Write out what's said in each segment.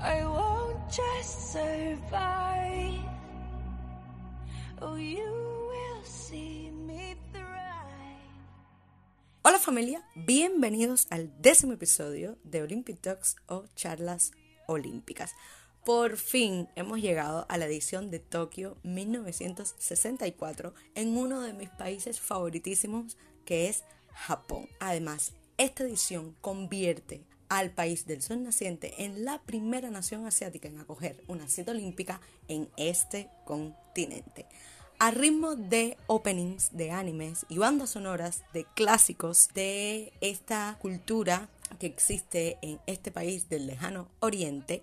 I won't just survive. Oh, you will see me thrive. Hola familia, bienvenidos al décimo episodio de Olympic Talks o charlas olímpicas. Por fin hemos llegado a la edición de Tokio 1964 en uno de mis países favoritísimos que es Japón. Además, esta edición convierte al país del sol naciente en la primera nación asiática en acoger una cita olímpica en este continente. A ritmo de openings de animes y bandas sonoras de clásicos de esta cultura que existe en este país del lejano oriente,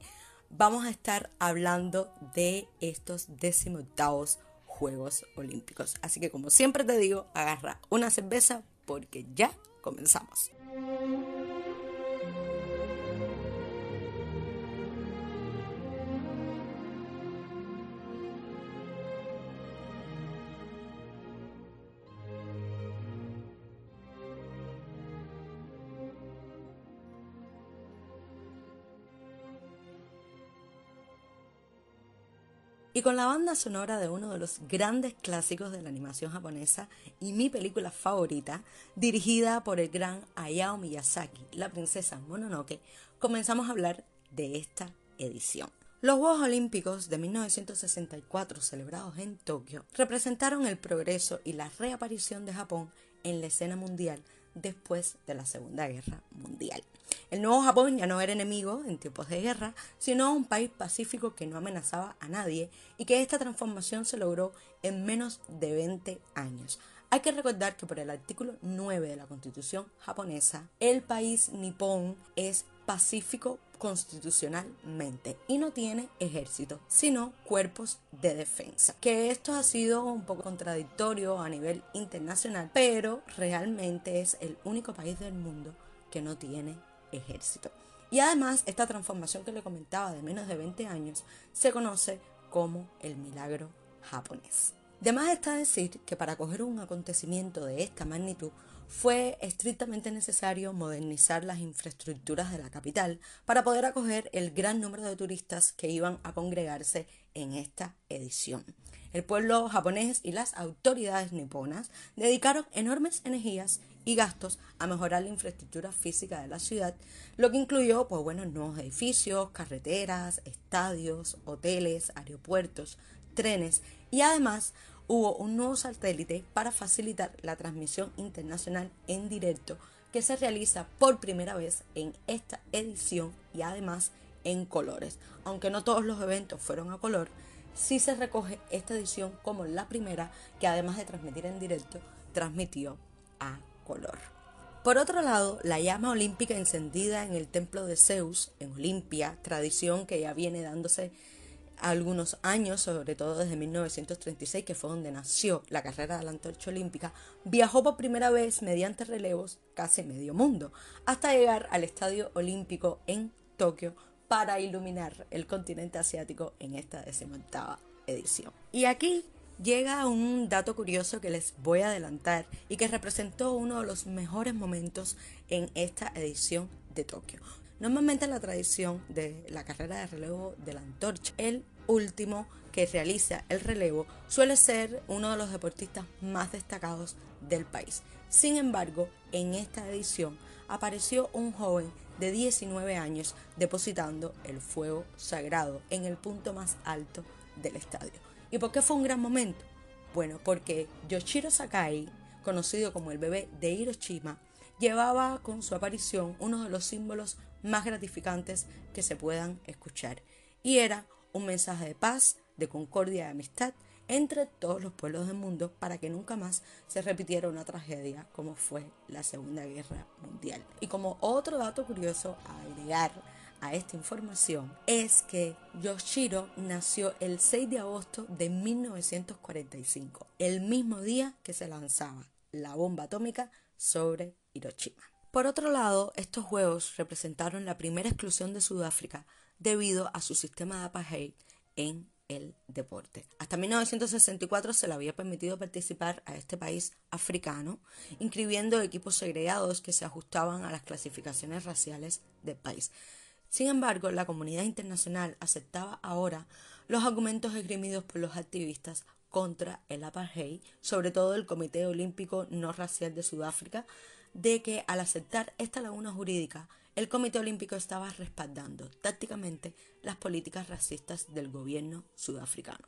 vamos a estar hablando de estos decimoctavos Juegos Olímpicos. Así que como siempre te digo, agarra una cerveza porque ya comenzamos. Y con la banda sonora de uno de los grandes clásicos de la animación japonesa y mi película favorita, dirigida por el gran Hayao Miyazaki, La princesa Mononoke, comenzamos a hablar de esta edición. Los Juegos Olímpicos de 1964 celebrados en Tokio representaron el progreso y la reaparición de Japón en la escena mundial después de la Segunda Guerra Mundial. El nuevo Japón ya no era enemigo en tiempos de guerra, sino un país pacífico que no amenazaba a nadie y que esta transformación se logró en menos de 20 años. Hay que recordar que por el artículo 9 de la Constitución japonesa, el país nipón es pacífico constitucionalmente y no tiene ejército, sino cuerpos de defensa. Que esto ha sido un poco contradictorio a nivel internacional, pero realmente es el único país del mundo que no tiene ejército. Y además, esta transformación que le comentaba de menos de 20 años se conoce como el milagro japonés. De más está decir que para acoger un acontecimiento de esta magnitud fue estrictamente necesario modernizar las infraestructuras de la capital para poder acoger el gran número de turistas que iban a congregarse en esta edición. El pueblo japonés y las autoridades niponas dedicaron enormes energías y gastos a mejorar la infraestructura física de la ciudad, lo que incluyó pues, bueno, nuevos edificios, carreteras, estadios, hoteles, aeropuertos, trenes y además hubo un nuevo satélite para facilitar la transmisión internacional en directo que se realiza por primera vez en esta edición y además en colores. Aunque no todos los eventos fueron a color, sí se recoge esta edición como la primera que además de transmitir en directo, transmitió a color. Por otro lado, la llama olímpica encendida en el templo de Zeus, en Olimpia, tradición que ya viene dándose algunos años, sobre todo desde 1936, que fue donde nació la carrera de la antorcha olímpica, viajó por primera vez mediante relevos casi medio mundo, hasta llegar al Estadio Olímpico en Tokio para iluminar el continente asiático en esta decimoctava edición. Y aquí llega un dato curioso que les voy a adelantar y que representó uno de los mejores momentos en esta edición de Tokio. Normalmente en la tradición de la carrera de relevo de la antorcha, el último que realiza el relevo suele ser uno de los deportistas más destacados del país. Sin embargo, en esta edición apareció un joven de 19 años depositando el fuego sagrado en el punto más alto del estadio. ¿Y por qué fue un gran momento? Bueno, porque Yoshiro Sakai, conocido como el bebé de Hiroshima, llevaba con su aparición uno de los símbolos más gratificantes que se puedan escuchar, y era un mensaje de paz, de concordia y amistad entre todos los pueblos del mundo para que nunca más se repitiera una tragedia como fue la Segunda Guerra Mundial. Y como otro dato curioso a agregar a esta información es que Yoshiro nació el 6 de agosto de 1945, el mismo día que se lanzaba la bomba atómica sobre Hiroshima. Por otro lado, estos Juegos representaron la primera exclusión de Sudáfrica debido a su sistema de apartheid en el deporte. Hasta 1964 se le había permitido participar a este país africano, inscribiendo equipos segregados que se ajustaban a las clasificaciones raciales del país. Sin embargo, la comunidad internacional aceptaba ahora los argumentos esgrimidos por los activistas contra el apartheid, sobre todo el Comité Olímpico No Racial de Sudáfrica, de que al aceptar esta laguna jurídica, el Comité Olímpico estaba respaldando tácticamente las políticas racistas del gobierno sudafricano.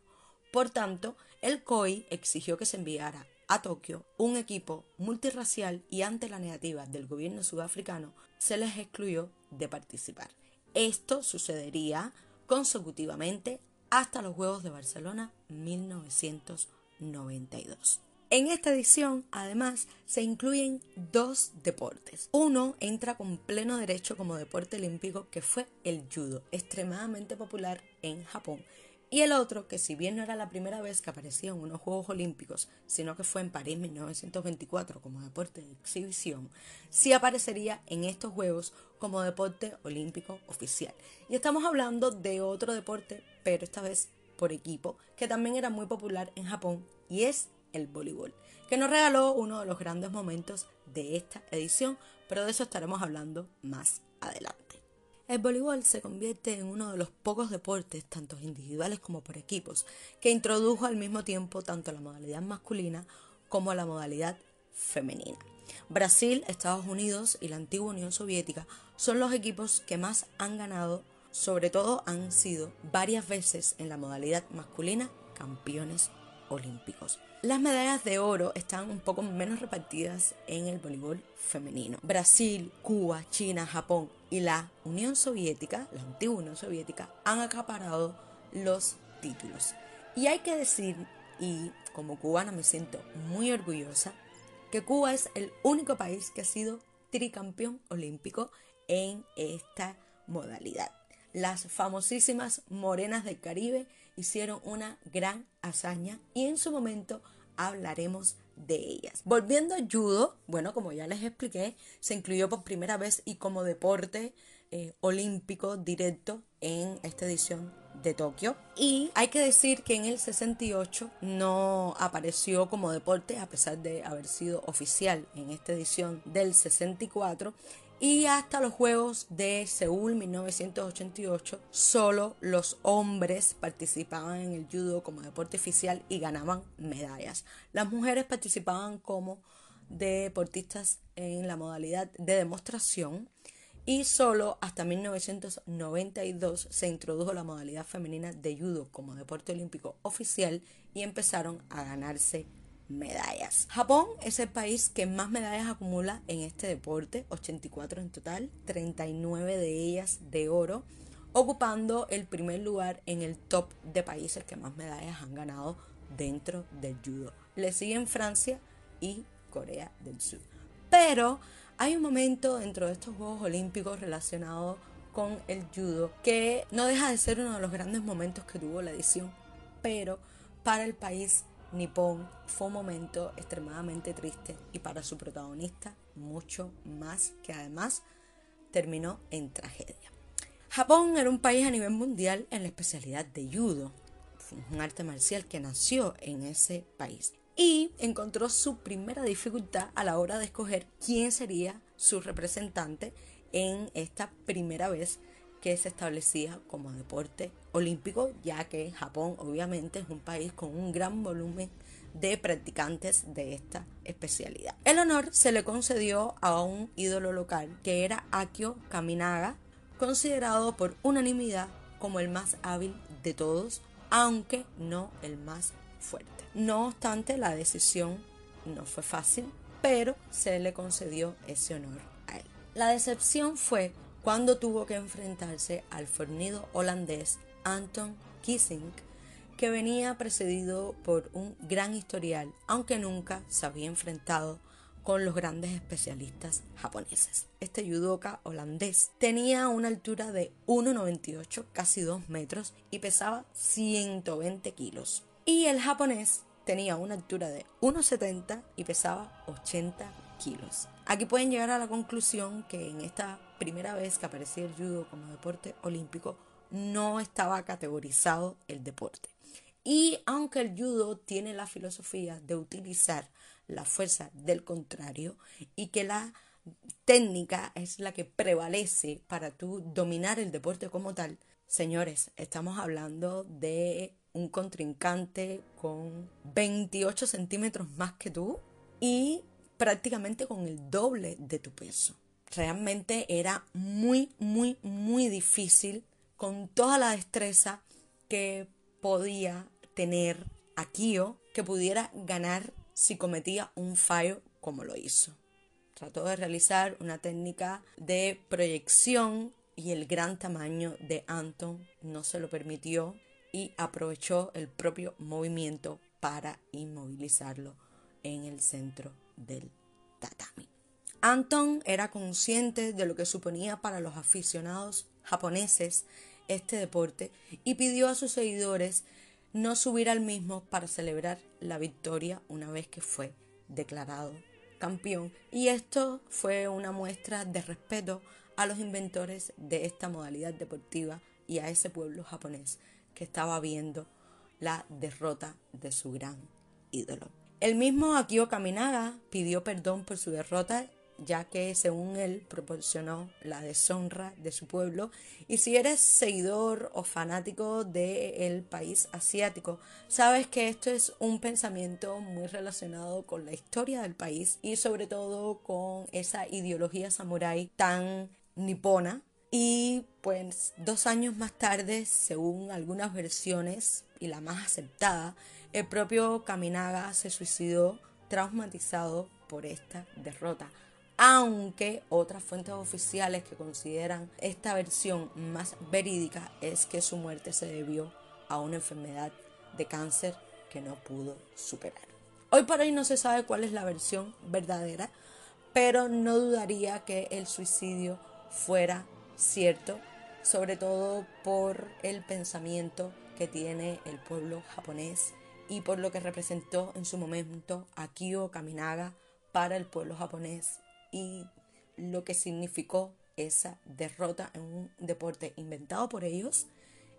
Por tanto, el COI exigió que se enviara a Tokio un equipo multirracial y ante la negativa del gobierno sudafricano se les excluyó de participar. Esto sucedería consecutivamente hasta los Juegos de Barcelona 1992. En esta edición, además, se incluyen dos deportes. Uno entra con pleno derecho como deporte olímpico, que fue el judo, extremadamente popular en Japón. Y el otro, que si bien no era la primera vez que aparecía en unos Juegos Olímpicos, sino que fue en París 1924 como deporte de exhibición, sí aparecería en estos Juegos como deporte olímpico oficial. Y estamos hablando de otro deporte, pero esta vez por equipo, que también era muy popular en Japón y es el voleibol, que nos regaló uno de los grandes momentos de esta edición, pero de eso estaremos hablando más adelante. El voleibol se convierte en uno de los pocos deportes, tanto individuales como por equipos, que introdujo al mismo tiempo tanto la modalidad masculina como la modalidad femenina. Brasil, Estados Unidos y la antigua Unión Soviética son los equipos que más han ganado, sobre todo han sido varias veces en la modalidad masculina campeones olímpicos. Las medallas de oro están un poco menos repartidas en el voleibol femenino. Brasil, Cuba, China, Japón y la Unión Soviética, la antigua Unión Soviética, han acaparado los títulos. Y hay que decir, y como cubana me siento muy orgullosa, que Cuba es el único país que ha sido tricampeón olímpico en esta modalidad. Las famosísimas Morenas del Caribe hicieron una gran hazaña y en su momento hablaremos de ellas. Volviendo a judo, bueno, como ya les expliqué, se incluyó por primera vez y como deporte eh, olímpico directo en esta edición de Tokio. Y hay que decir que en el 68 no apareció como deporte, a pesar de haber sido oficial en esta edición del 64 y hasta los Juegos de Seúl 1988 solo los hombres participaban en el judo como deporte oficial y ganaban medallas. Las mujeres participaban como deportistas en la modalidad de demostración y solo hasta 1992 se introdujo la modalidad femenina de judo como deporte olímpico oficial y empezaron a ganarse medallas. Japón es el país que más medallas acumula en este deporte, 84 en total, 39 de ellas de oro, ocupando el primer lugar en el top de países que más medallas han ganado dentro del judo. Le siguen Francia y Corea del Sur. Pero hay un momento dentro de estos Juegos Olímpicos relacionado con el judo que no deja de ser uno de los grandes momentos que tuvo la edición, pero para el país Nippon fue un momento extremadamente triste y para su protagonista mucho más que además terminó en tragedia. Japón era un país a nivel mundial en la especialidad de judo, un arte marcial que nació en ese país y encontró su primera dificultad a la hora de escoger quién sería su representante en esta primera vez que se establecía como deporte olímpico, ya que Japón obviamente es un país con un gran volumen de practicantes de esta especialidad. El honor se le concedió a un ídolo local que era Akio Kaminaga, considerado por unanimidad como el más hábil de todos, aunque no el más fuerte. No obstante, la decisión no fue fácil, pero se le concedió ese honor a él. La decepción fue cuando tuvo que enfrentarse al fornido holandés Anton Kissing, que venía precedido por un gran historial, aunque nunca se había enfrentado con los grandes especialistas japoneses. Este judoka holandés tenía una altura de 1,98, casi 2 metros, y pesaba 120 kilos. Y el japonés tenía una altura de 1,70 y pesaba 80 kilos. Aquí pueden llegar a la conclusión que en esta primera vez que aparecía el judo como deporte olímpico no estaba categorizado el deporte. Y aunque el judo tiene la filosofía de utilizar la fuerza del contrario y que la técnica es la que prevalece para tú dominar el deporte como tal, señores, estamos hablando de un contrincante con 28 centímetros más que tú y prácticamente con el doble de tu peso. Realmente era muy, muy, muy difícil con toda la destreza que podía tener Akio que pudiera ganar si cometía un fallo como lo hizo. Trató de realizar una técnica de proyección y el gran tamaño de Anton no se lo permitió y aprovechó el propio movimiento para inmovilizarlo en el centro del tatami. Anton era consciente de lo que suponía para los aficionados japoneses este deporte y pidió a sus seguidores no subir al mismo para celebrar la victoria una vez que fue declarado campeón y esto fue una muestra de respeto a los inventores de esta modalidad deportiva y a ese pueblo japonés que estaba viendo la derrota de su gran ídolo. El mismo Akio Kaminaga pidió perdón por su derrota ya que según él proporcionó la deshonra de su pueblo. Y si eres seguidor o fanático del país asiático, sabes que esto es un pensamiento muy relacionado con la historia del país y sobre todo con esa ideología samurái tan nipona. Y pues dos años más tarde, según algunas versiones y la más aceptada, el propio Kaminaga se suicidó traumatizado por esta derrota aunque otras fuentes oficiales que consideran esta versión más verídica es que su muerte se debió a una enfermedad de cáncer que no pudo superar. Hoy por hoy no se sabe cuál es la versión verdadera, pero no dudaría que el suicidio fuera cierto, sobre todo por el pensamiento que tiene el pueblo japonés y por lo que representó en su momento Akio Kaminaga para el pueblo japonés y lo que significó esa derrota en un deporte inventado por ellos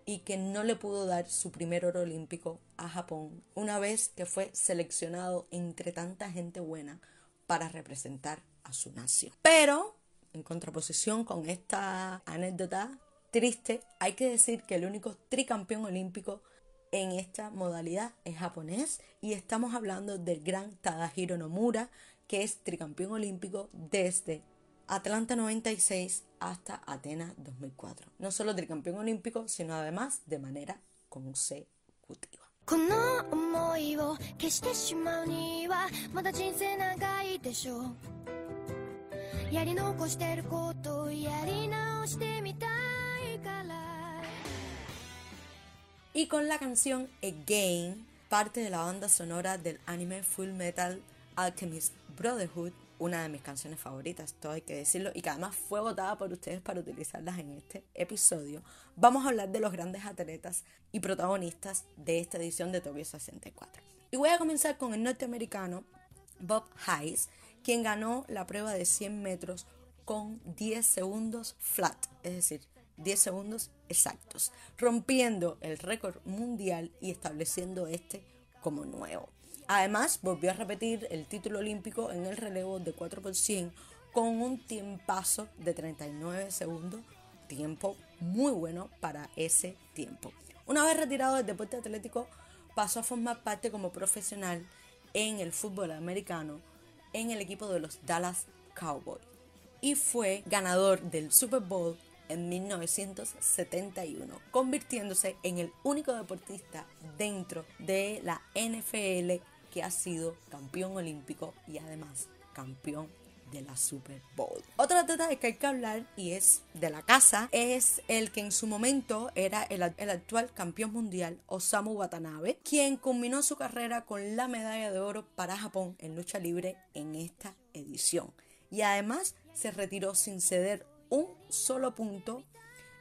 y que no le pudo dar su primer oro olímpico a Japón una vez que fue seleccionado entre tanta gente buena para representar a su nación. Pero, en contraposición con esta anécdota triste, hay que decir que el único tricampeón olímpico en esta modalidad es japonés y estamos hablando del gran Tadahiro Nomura, que es tricampeón olímpico desde Atlanta 96 hasta Atenas 2004. No solo tricampeón olímpico, sino además de manera consecutiva. Y con la canción Again, parte de la banda sonora del anime Full Metal Alchemist Brotherhood, una de mis canciones favoritas, todo hay que decirlo, y que además fue votada por ustedes para utilizarlas en este episodio, vamos a hablar de los grandes atletas y protagonistas de esta edición de Tokyo 64. Y voy a comenzar con el norteamericano Bob Hayes, quien ganó la prueba de 100 metros con 10 segundos flat, es decir, 10 segundos exactos, rompiendo el récord mundial y estableciendo este como nuevo. Además, volvió a repetir el título olímpico en el relevo de 4 por 100 con un tiempazo de 39 segundos, tiempo muy bueno para ese tiempo. Una vez retirado del deporte atlético, pasó a formar parte como profesional en el fútbol americano en el equipo de los Dallas Cowboys y fue ganador del Super Bowl en 1971, convirtiéndose en el único deportista dentro de la NFL ha sido campeón olímpico y además campeón de la Super Bowl. Otro atleta de que hay que hablar y es de la casa es el que en su momento era el, actual campeón mundial Osamu Watanabe, quien culminó su carrera con la medalla de oro para Japón en lucha libre en esta edición. Y además se retiró sin ceder un solo punto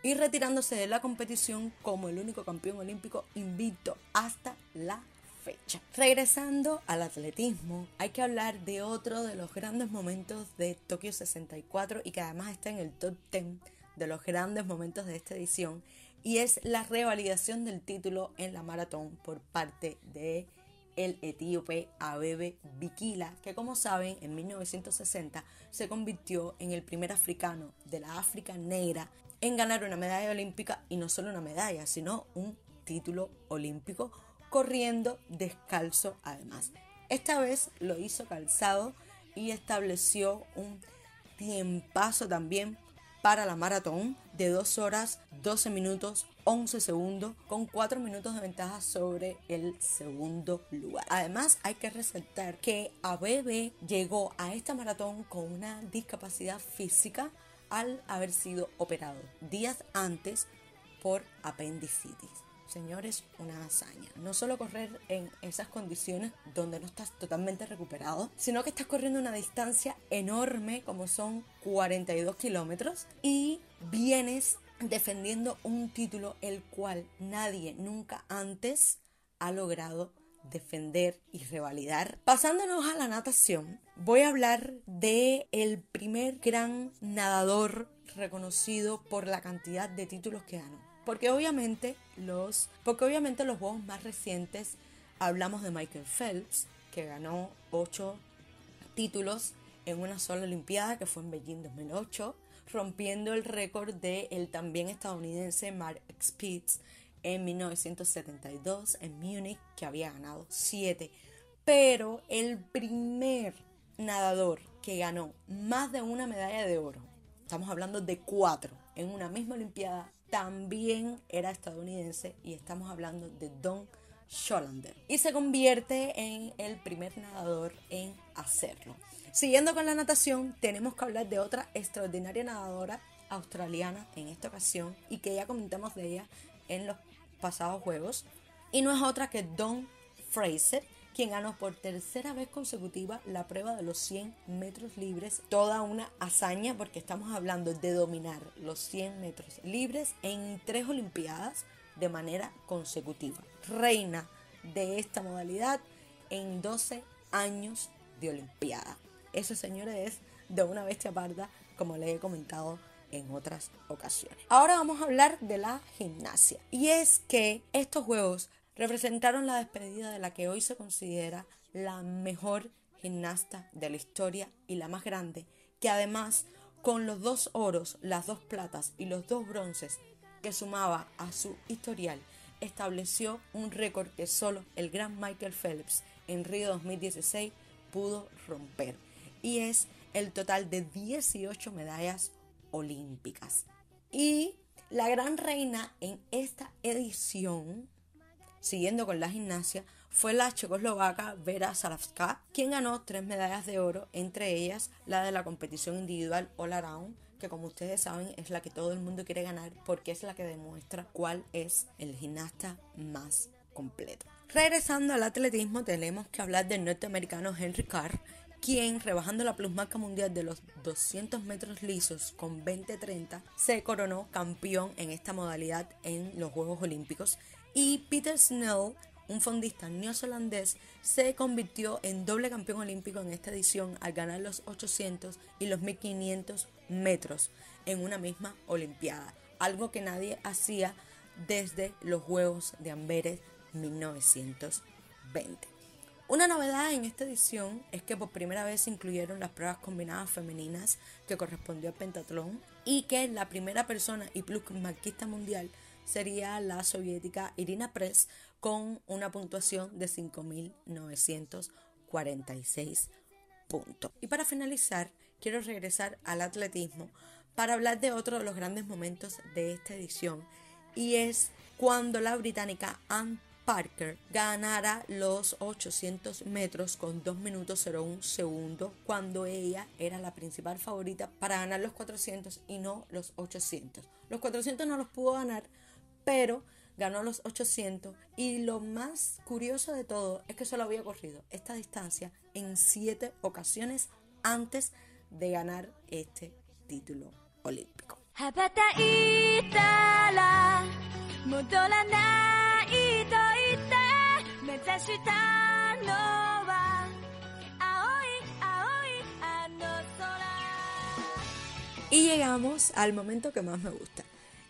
y retirándose de la competición como el único campeón olímpico invicto hasta la Regresando al atletismo, hay que hablar de otro de los grandes momentos de Tokio 64 y que además está en el top 10 de los grandes momentos de esta edición y es la revalidación del título en la maratón por parte de el etíope Abebe Bikila, que como saben en 1960 se convirtió en el primer africano de la África negra en ganar una medalla olímpica y no solo una medalla, sino un título olímpico corriendo descalzo además. Esta vez lo hizo calzado y estableció un tiempazo también para la maratón de 2 horas 12 minutos 11 segundos con 4 minutos de ventaja sobre el segundo lugar. Además hay que resaltar que Abebe llegó a esta maratón con una discapacidad física al haber sido operado días antes por apendicitis. Señores, una hazaña. No solo correr en esas condiciones donde no estás totalmente recuperado, sino que estás corriendo una distancia enorme como son 42 kilómetros y vienes defendiendo un título el cual nadie nunca antes ha logrado defender y revalidar. Pasándonos a la natación, voy a hablar de el primer gran nadador reconocido por la cantidad de títulos que ganó. Porque obviamente los, porque obviamente los juegos más recientes hablamos de Michael Phelps, que ganó 8 títulos en una sola Olimpiada, que fue en Beijing 2008, rompiendo el récord de el también estadounidense Mark Spitz en 1972 en Múnich, que había ganado 7. Pero el primer nadador que ganó más de una medalla de oro, estamos hablando de cuatro en una misma Olimpiada, también era estadounidense y estamos hablando de Don Schollander. Y se convierte en el primer nadador en hacerlo. Siguiendo con la natación, tenemos que hablar de otra extraordinaria nadadora australiana en esta ocasión y que ya comentamos de ella en los pasados juegos. Y no es otra que Don Fraser, quien ganó por tercera vez consecutiva la prueba de los 100 metros libres. Toda una hazaña porque estamos hablando de dominar los 100 metros libres en tres Olimpiadas de manera consecutiva. Reina de esta modalidad en 12 años de Olimpiada. Eso, señores, es de una bestia parda, como le he comentado en otras ocasiones. Ahora vamos a hablar de la gimnasia. Y es que estos juegos representaron la despedida de la que hoy se considera la mejor gimnasta de la historia y la más grande, que además con los dos oros, las dos platas y los dos bronces que sumaba a su historial, estableció un récord que solo el gran Michael Phelps en Río 2016 pudo romper. Y es el total de 18 medallas olímpicas. Y la gran reina en esta edición, siguiendo con la gimnasia, fue la checoslovaca Vera Salavska, quien ganó tres medallas de oro, entre ellas la de la competición individual All Around, que como ustedes saben es la que todo el mundo quiere ganar porque es la que demuestra cuál es el gimnasta más completo. Regresando al atletismo, tenemos que hablar del norteamericano Henry Carr, quien, rebajando la plusmarca mundial de los 200 metros lisos con 20-30, se coronó campeón en esta modalidad en los Juegos Olímpicos. Y Peter Snell, un fondista neozelandés, se convirtió en doble campeón olímpico en esta edición al ganar los 800 y los 1500 metros en una misma Olimpiada, algo que nadie hacía desde los Juegos de Amberes 1920. Una novedad en esta edición es que por primera vez se incluyeron las pruebas combinadas femeninas que correspondió al pentatlón y que la primera persona y marquista mundial sería la soviética Irina Press con una puntuación de 5.946 puntos. Y para finalizar, quiero regresar al atletismo para hablar de otro de los grandes momentos de esta edición y es cuando la británica Anne Parker ganara los 800 metros con 2 minutos 01 segundos cuando ella era la principal favorita para ganar los 400 y no los 800. Los 400 no los pudo ganar, pero ganó los 800 y lo más curioso de todo es que solo había corrido esta distancia en 7 ocasiones antes de ganar este título olímpico. Y llegamos al momento que más me gusta.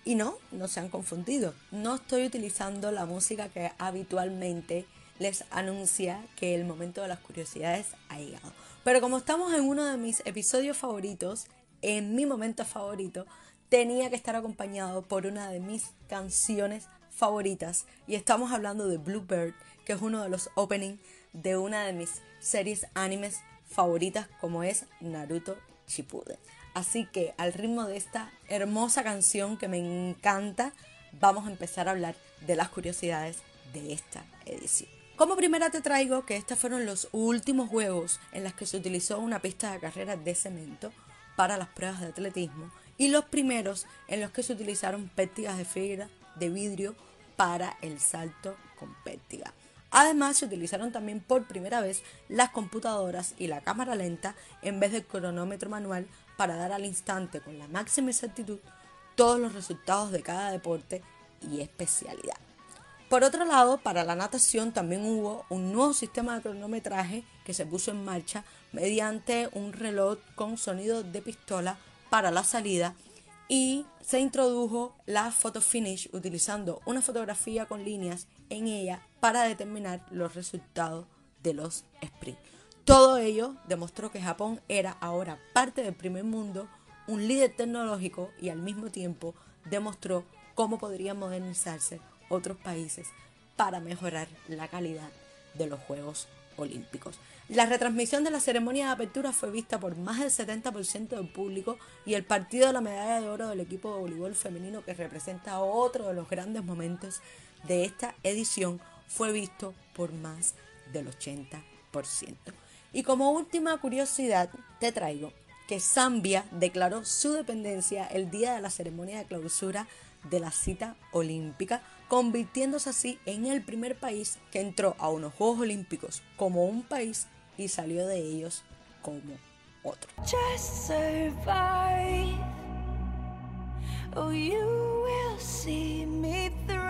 Y no, no se han confundido. No estoy utilizando la música que habitualmente les anuncia que el momento de las curiosidades ha llegado. Pero como estamos en uno de mis episodios favoritos, en mi momento favorito, tenía que estar acompañado por una de mis canciones favoritas. Y estamos hablando de Bluebird, que es uno de los openings de una de mis series animes favoritas, como es Naruto Shippuden. Así que al ritmo de esta hermosa canción que me encanta, vamos a empezar a hablar de las curiosidades de esta edición. Como primera te traigo que estos fueron los últimos juegos en los que se utilizó una pista de carrera de cemento para las pruebas de atletismo y los primeros en los que se utilizaron pértigas de fibra de vidrio para el salto con pértiga. Además, se utilizaron también por primera vez las computadoras y la cámara lenta en vez del cronómetro manual para dar al instante con la máxima exactitud todos los resultados de cada deporte y especialidad. Por otro lado, para la natación también hubo un nuevo sistema de cronometraje que se puso en marcha mediante un reloj con sonido de pistola para la salida y se introdujo la photo finish utilizando una fotografía con líneas en ella para determinar los resultados de los sprints. Todo ello demostró que Japón era ahora parte del primer mundo, un líder tecnológico y al mismo tiempo demostró cómo podrían modernizarse otros países para mejorar la calidad de los Juegos Olímpicos. La retransmisión de la ceremonia de apertura fue vista por más del 70% del público y el partido de la medalla de oro del equipo de voleibol femenino que representa otro de los grandes momentos de esta edición fue visto por más del 80%. Y como última curiosidad te traigo que Zambia declaró su dependencia el día de la ceremonia de clausura de la cita olímpica, convirtiéndose así en el primer país que entró a unos Juegos Olímpicos como un país y salió de ellos como otro. Just survive. Oh, you will see me thrive.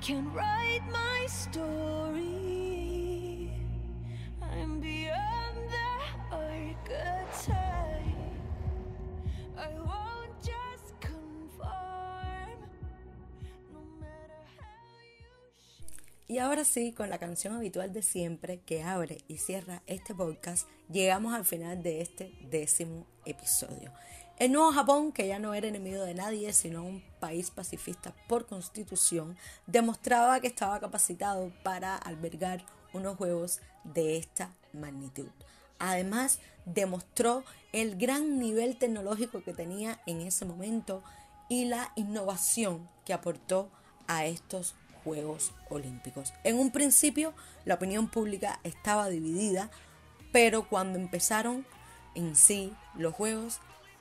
Can write my story. Y ahora sí, con la canción habitual de siempre que abre y cierra este podcast, llegamos al final de este décimo episodio. El nuevo Japón, que ya no era enemigo de nadie, sino un país pacifista por constitución, demostraba que estaba capacitado para albergar unos juegos de esta magnitud. Además, demostró el gran nivel tecnológico que tenía en ese momento y la innovación que aportó a estos Juegos Olímpicos. En un principio, la opinión pública estaba dividida, pero cuando empezaron en sí los Juegos,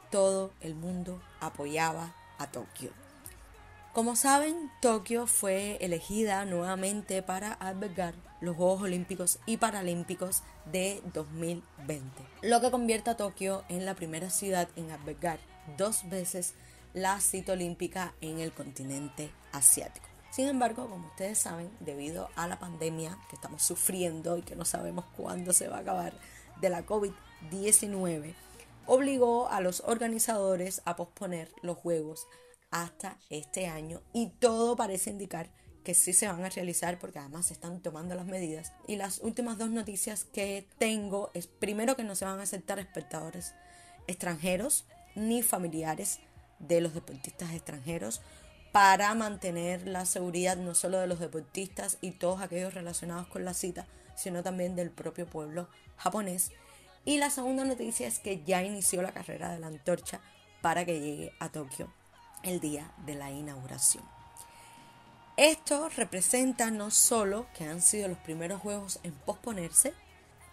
todo el mundo apoyaba a Tokio. Como saben, Tokio fue elegida nuevamente para albergar los Juegos Olímpicos y Paralímpicos de 2020, lo que convierte a Tokio en la primera ciudad en albergar dos veces la cita olímpica en el continente asiático. Sin embargo, como ustedes saben, debido a la pandemia que estamos sufriendo y que no sabemos cuándo se va a acabar de la COVID-19, obligó a los organizadores a posponer los Juegos hasta este año y todo parece indicar que sí se van a realizar porque además se están tomando las medidas. Y las últimas dos noticias que tengo es primero que no se van a aceptar espectadores extranjeros ni familiares de los deportistas extranjeros para mantener la seguridad no solo de los deportistas y todos aquellos relacionados con la cita, sino también del propio pueblo japonés. Y la segunda noticia es que ya inició la carrera de la antorcha para que llegue a Tokio el día de la inauguración. Esto representa no solo que han sido los primeros juegos en posponerse,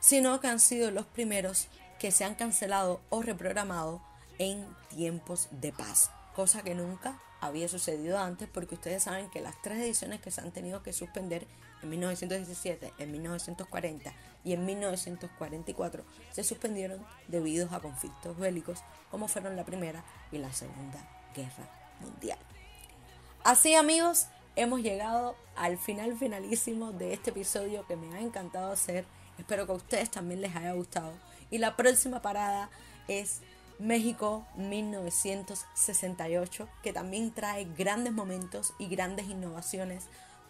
sino que han sido los primeros que se han cancelado o reprogramado en tiempos de paz, cosa que nunca había sucedido antes porque ustedes saben que las tres ediciones que se han tenido que suspender en 1917, en 1940 y en 1944 se suspendieron debido a conflictos bélicos como fueron la Primera y la Segunda Guerra Mundial. Así amigos, hemos llegado al final finalísimo de este episodio que me ha encantado hacer. Espero que a ustedes también les haya gustado. Y la próxima parada es México 1968, que también trae grandes momentos y grandes innovaciones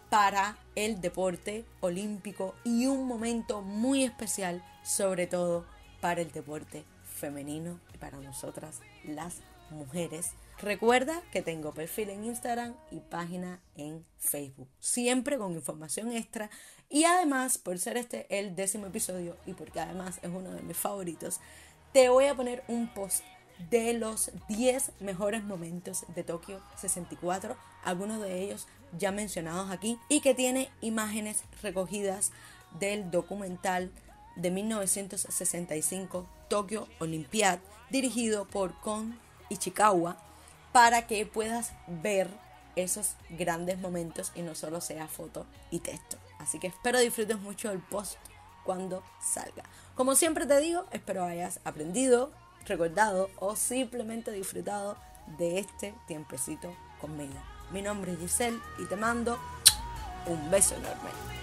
para el deporte olímpico y un momento muy especial, sobre todo para el deporte femenino y para nosotras las mujeres. Recuerda que tengo perfil en Instagram y página en Facebook, siempre con información extra y además, por ser este el décimo episodio y porque además es uno de mis favoritos, te voy a poner un post de los 10 mejores momentos de Tokio 64, algunos de ellos ya mencionados aquí, y que tiene imágenes recogidas del documental de 1965 Tokyo Olympiad, dirigido por Kon Ichikawa, para que puedas ver esos grandes momentos y no solo sea foto y texto. Así que espero disfrutes mucho el post cuando salga. Como siempre te digo, espero hayas aprendido, recordado o simplemente disfrutado de este tiempecito conmigo. Mi nombre es Giselle y te mando un beso enorme.